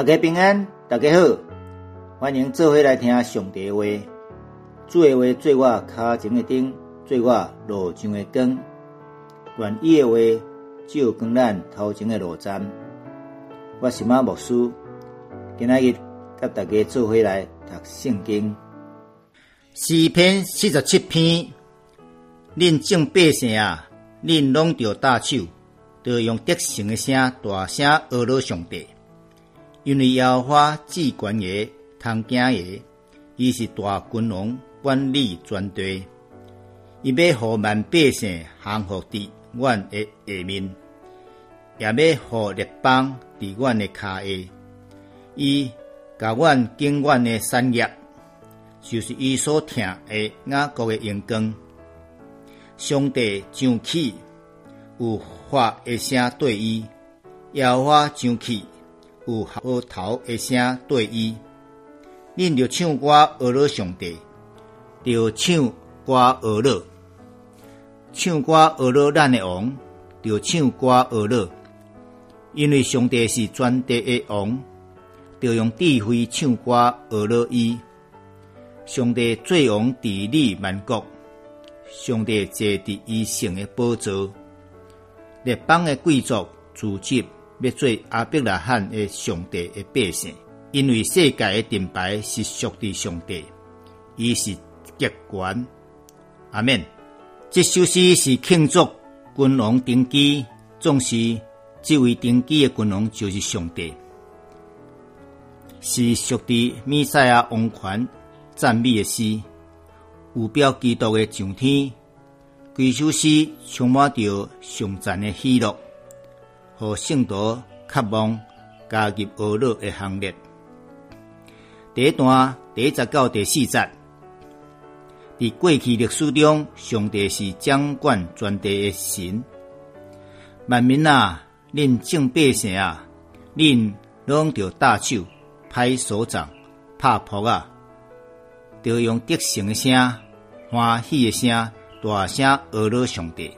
大家平安，大家好，欢迎做伙来听上帝话。主的话做我脚前的灯，做我路上的光。愿意的话照光咱头前的路站。我是马牧师，今仔日甲大家做伙来读圣经。诗篇四十七篇，恁众百姓啊，恁拢着大手，着用得胜的声大声阿罗上帝。因为耶和至权的、通惊的，伊是大君王，管理全地。伊要互万百姓降服伫阮的下面，也要互立邦伫阮的骹下。伊甲阮敬阮的产业，就是伊所听的雅各的阳光。上帝上去有发的声对伊，耶和华上去。有好头的声对伊，恁着唱歌阿乐上帝，着唱歌阿乐，唱歌阿乐咱的王，着唱歌阿乐，因为上帝是全地的王，着用智慧唱歌阿乐伊。上帝最王治理万国，上帝坐伫伊圣的宝座，列邦的贵族组织。要做阿伯拉罕的上帝的百姓，因为世界的盾牌是属于上帝，伊是极权。阿免。这首诗是庆祝君王登基，总是这位登基的君王就是上帝，是属于弥赛亚王权赞美的诗，有表基督的上天。规首诗充满着上赞的喜乐。和圣徒渴望加入俄乐的行列。第一段第一十到第四节，伫过去历史中，上帝是掌管全地的神。万民啊，恁敬拜神啊，恁拢着大手拍手掌、拍扑啊，着用得胜的声、欢喜的声、大声俄乐上帝。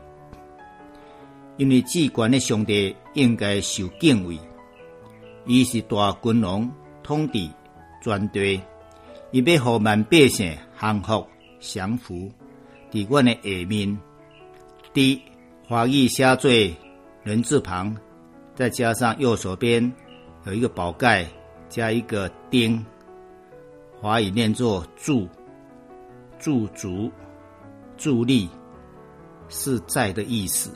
因为至权的上帝应该受敬畏，伊是大君王，统治全地，伊要互万百姓幸福享福。伫阮诶下面，伫华语写作人字旁，再加上右手边有一个宝盖，加一个丁，华语念作助、助足、助力，是在的意思。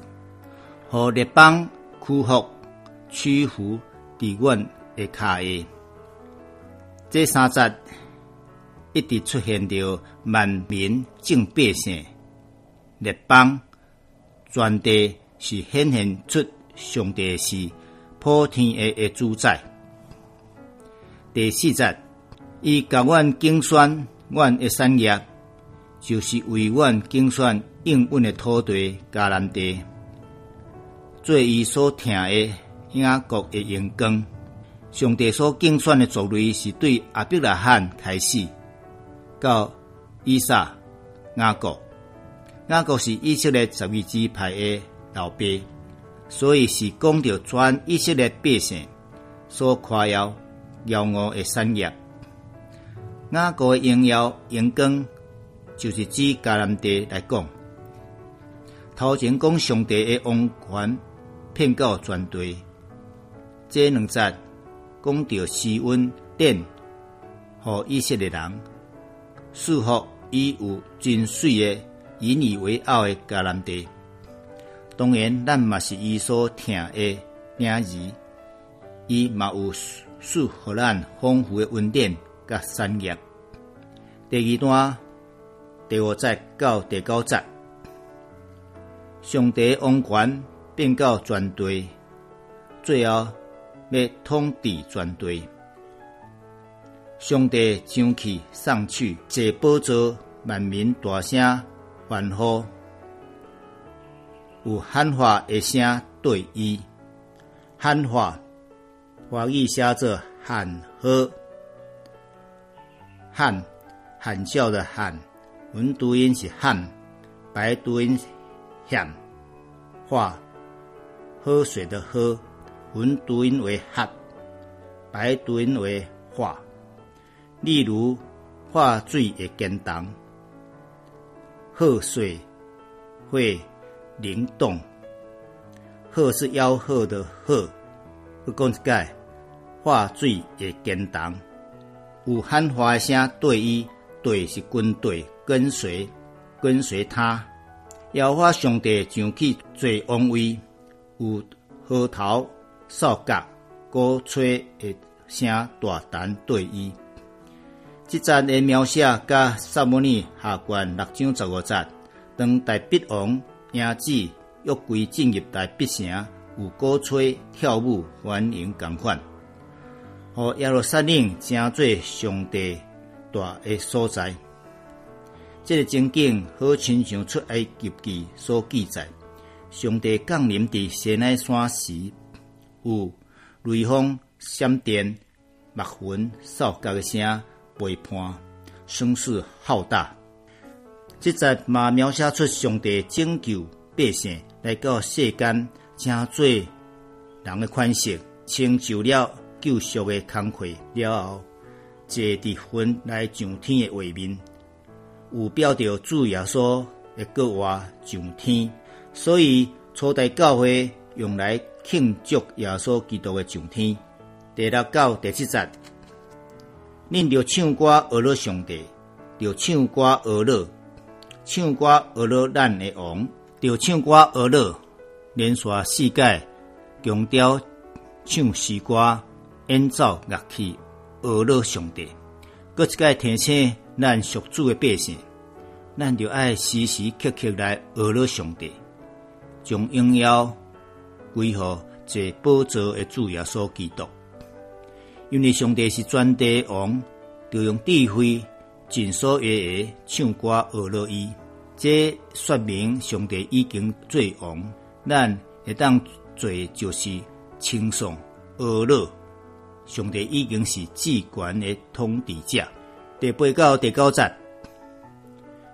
和列邦屈服、屈服伫阮的骹下，这三节一直出现着万民敬百姓、列邦全地是显现出上帝是普天下的主宰。第四节，伊甲阮竞选阮的产业，就是为阮竞选应允的土地迦南地。做伊所听的雅各的阳光，上帝所竞选的族类是对阿伯拉罕开始，到以撒、雅各。雅各是以色列十二支派的老爸，所以是讲着全以色列百姓所夸耀、骄傲的产业。雅各的荣耀、阳光，就是指迦南地来讲，头前讲上帝的王权。骗到全队，这两节讲到施温殿和以色列人，似乎伊有真水的引以为傲的迦南地。当然，咱嘛是伊所听的名字，伊嘛有赐予咱丰富的恩典甲产业。第二段第五节到第九节，上帝王权。变到全队，最后要通治全队。上帝将去上去，坐宝座，万民大声欢呼，有喊话的声对伊喊话，华语写作喊喝喊喊叫的喊，文读音是喊，白读音喊话。喝水的喝，文读音为喝；白读音为化，例如化水会坚冻，喝水会灵动。褐是吆喝的喝，不讲一解，化水会坚冻。有喊话声对伊，对是军队跟随，跟随他。要化上帝上去做王位，有河头、扫角、鼓吹的声大胆对伊。即阵的描写甲萨摩尼下关六章十五节，当大毕王迎子约柜进入大毕城，有鼓吹跳舞欢迎共款。和耶路撒冷成做上帝大的所在。这个情景好亲像出埃及记所记载，上帝降临伫西奈山时，有雷锋、闪电、墨云、扫角的声陪伴，声势浩大。即阵嘛描写出上帝拯救百姓来到世间，成做人的款式，成就了救赎的工课了后，坐伫云来上天的画面。有表着主耶稣会过活上天，所以初代教会用来庆祝耶稣基督的上天。第六到第七节，恁着唱歌学乐上帝，着唱歌学乐，唱歌学乐咱的王，着唱歌学乐，连续四界强调唱诗歌、演奏乐器学乐上帝。搁一个提醒咱属主的百姓，咱就爱时时刻刻来学乐上帝，将荣耀归乎坐宝座的主耶稣基督。因为上帝是全地王，就用智慧尽所约的唱歌学乐伊。这说明上帝已经做王，咱会当做就是轻松学乐。上帝已经是至权的统治者。第八到第九节，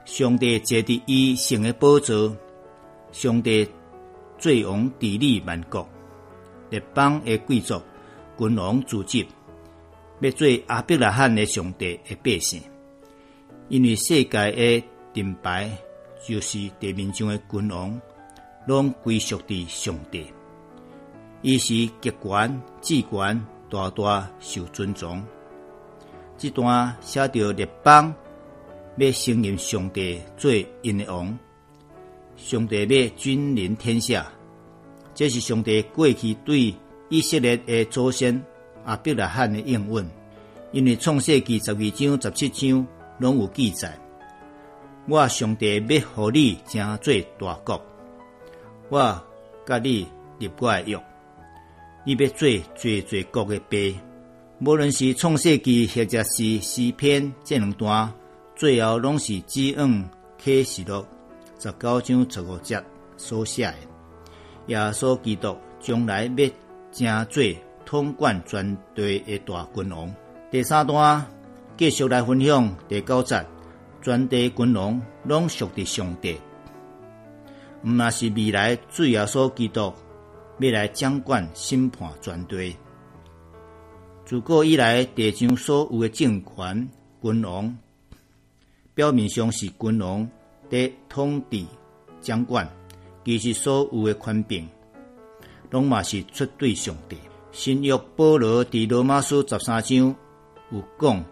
上帝坐伫伊圣的宝座，上帝最王治理万国，列邦的贵族、君王组织，要做阿伯拉罕的上帝的百姓。因为世界的盾牌就是地面上的君王，拢归属伫上帝，伊是极权、至权。大大受尊重。这段写着列邦要承认上帝做因的王，上帝要君临天下。这是上帝过去对以色列的祖先阿伯拉罕的应允。因为创世纪十二章、十七章拢有记载，我上帝要互你成做大国，我甲你立过约。你要做最最国的碑，无论是创世纪或者是诗篇这两段，最后拢是基恩启示录十九章十五节所写的。耶稣基督将来要正做统管全地的大君王。第三段继续来分享第九节，全地君王拢属伫上帝，毋那是未来主耶稣基督。要来掌管审判全地。自古以来，地上所有的政权、君王，表面上是君王在统治掌管，其实所有的权柄，拢嘛是出对上帝。新约保罗伫罗马书十三章有讲，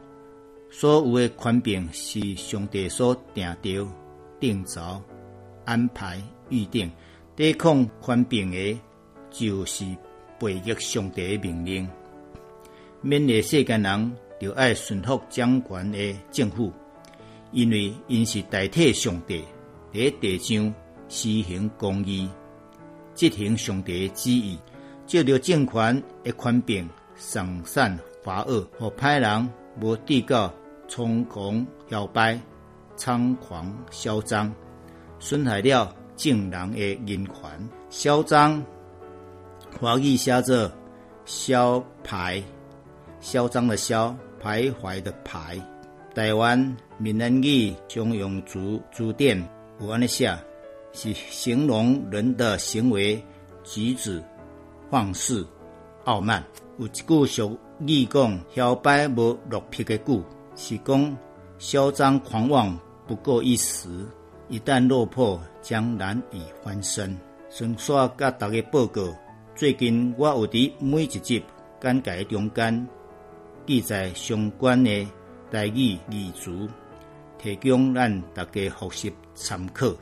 所有的权柄是上帝所定调、定造、安排、预定，抵抗权柄的。就是背逆上帝的命令，勉励世间人就爱顺服掌权的政府，因为因是代替上帝在地上施行公义，执行上帝的旨意，借着政权的权柄，上善罚恶，和歹人无地告猖狂摇摆、猖狂嚣张，损害了正人的人权，嚣张。华语写着“萧排”，嚣张的嚣，徘徊的徘。台湾闽南语常用词词典有安尼写，是形容人的行为举止、放肆傲慢。有一句俗语讲：“摇摆无落魄的久”，是讲嚣张狂妄不过一时，一旦落魄，将难以翻身。顺续甲大家报告，最近我有伫每一集简介中间记载相关的台语语词，提供咱大家复习参考。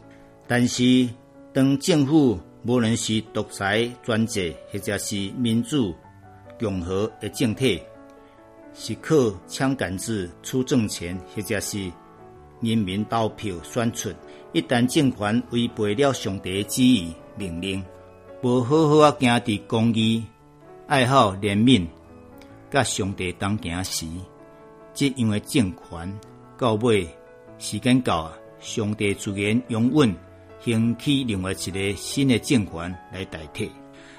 但是，当政府无论是独裁专制，或者是民主共和的政体，是靠枪杆子出政权，或者是人民投票选出。一旦政权违背了上帝旨意命令，无好好啊行伫公义、爱好怜悯，甲上帝当行时，这样的政权到尾时间到啊，上帝自然永远。兴起另外一个新的政权来代替，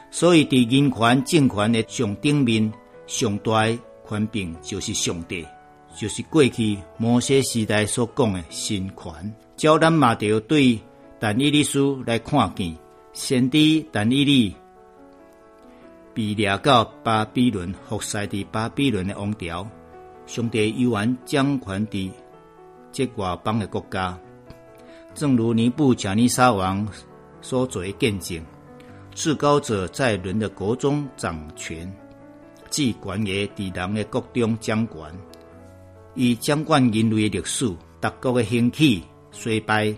所以伫人权政权的上顶面、上大权柄就是上帝，就是过去摩西时代所讲的神权。照咱嘛着对但以理书来看见，先知但以理被掠到巴比伦，服侍伫巴比伦的王朝，上帝依然掌权伫这外邦的国家。正如尼布贾尼撒王所做的见证，至高者在人的国中掌权，即管也伫人的国中掌管，以掌管人类的历史、各国的兴起、衰败、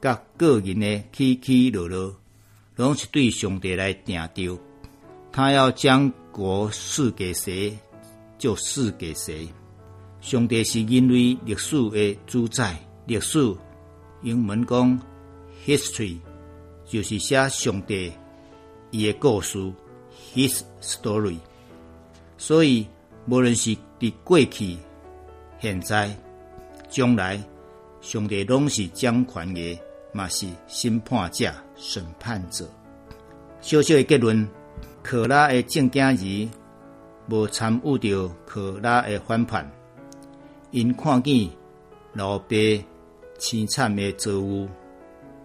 甲个人的起起落落，拢是对上帝来定调。他要将国赐给谁，就赐给谁。上帝是人类历史的主宰，历史。英文讲 history 就是写上帝伊的故事，his story。所以无论是伫过去、现在、将来，上帝拢是掌权的，嘛是审判者、审判者。小小的结论：克拉的正经儿无参与着克拉的反叛，因看见老爸。凄惨的遭遇，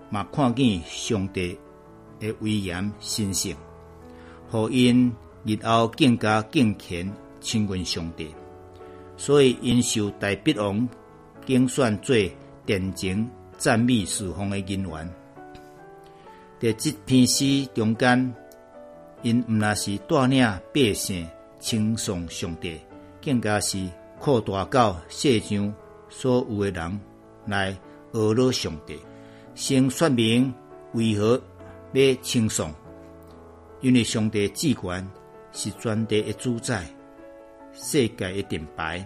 嘛看见上帝的威严神圣，互因日后更加敬虔亲近上帝，所以因受大必王竞选做殿前赞美四方的人员。在这篇诗中间，因毋那是带领百姓称颂上帝，更加是扩大到世上所有的人。来阿罗上帝，先说明为何要称颂，因为上帝至权是全地的主宰，世界的顶牌。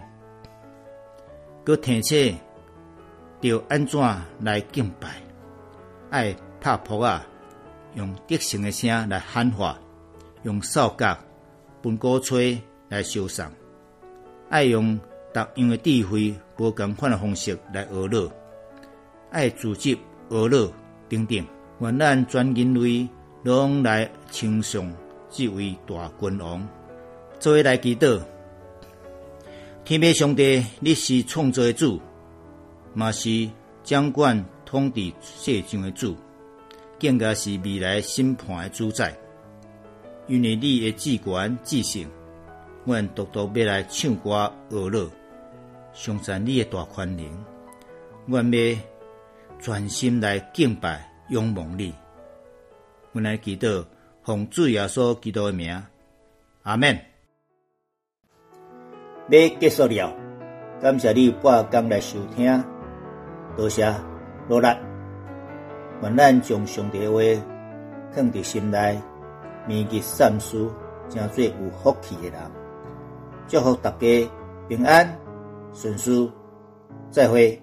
佮提醒要安怎来敬拜？爱拍扑啊，用得胜的声来喊话，用扫角、分鼓吹来修上，爱用。各样的智慧无共款的方式来娱乐，爱组织娱乐等等，愿咱全人类拢来称颂这位大君王，作为来祈祷。天父上帝，你是创造的主，嘛是掌管统治世上的主，更加是未来审判的主宰。因为你的至权至圣，阮独独要来唱歌娱乐。上赞你的大宽能，愿要专心来敬拜、仰望你。我来祈祷，奉主耶稣基督的名，阿门。要结束了，感谢你半工来收听，多谢努力。愿咱将上帝话放伫心内，铭记善事，成做有福气的人。祝福大家平安。损叔，再会。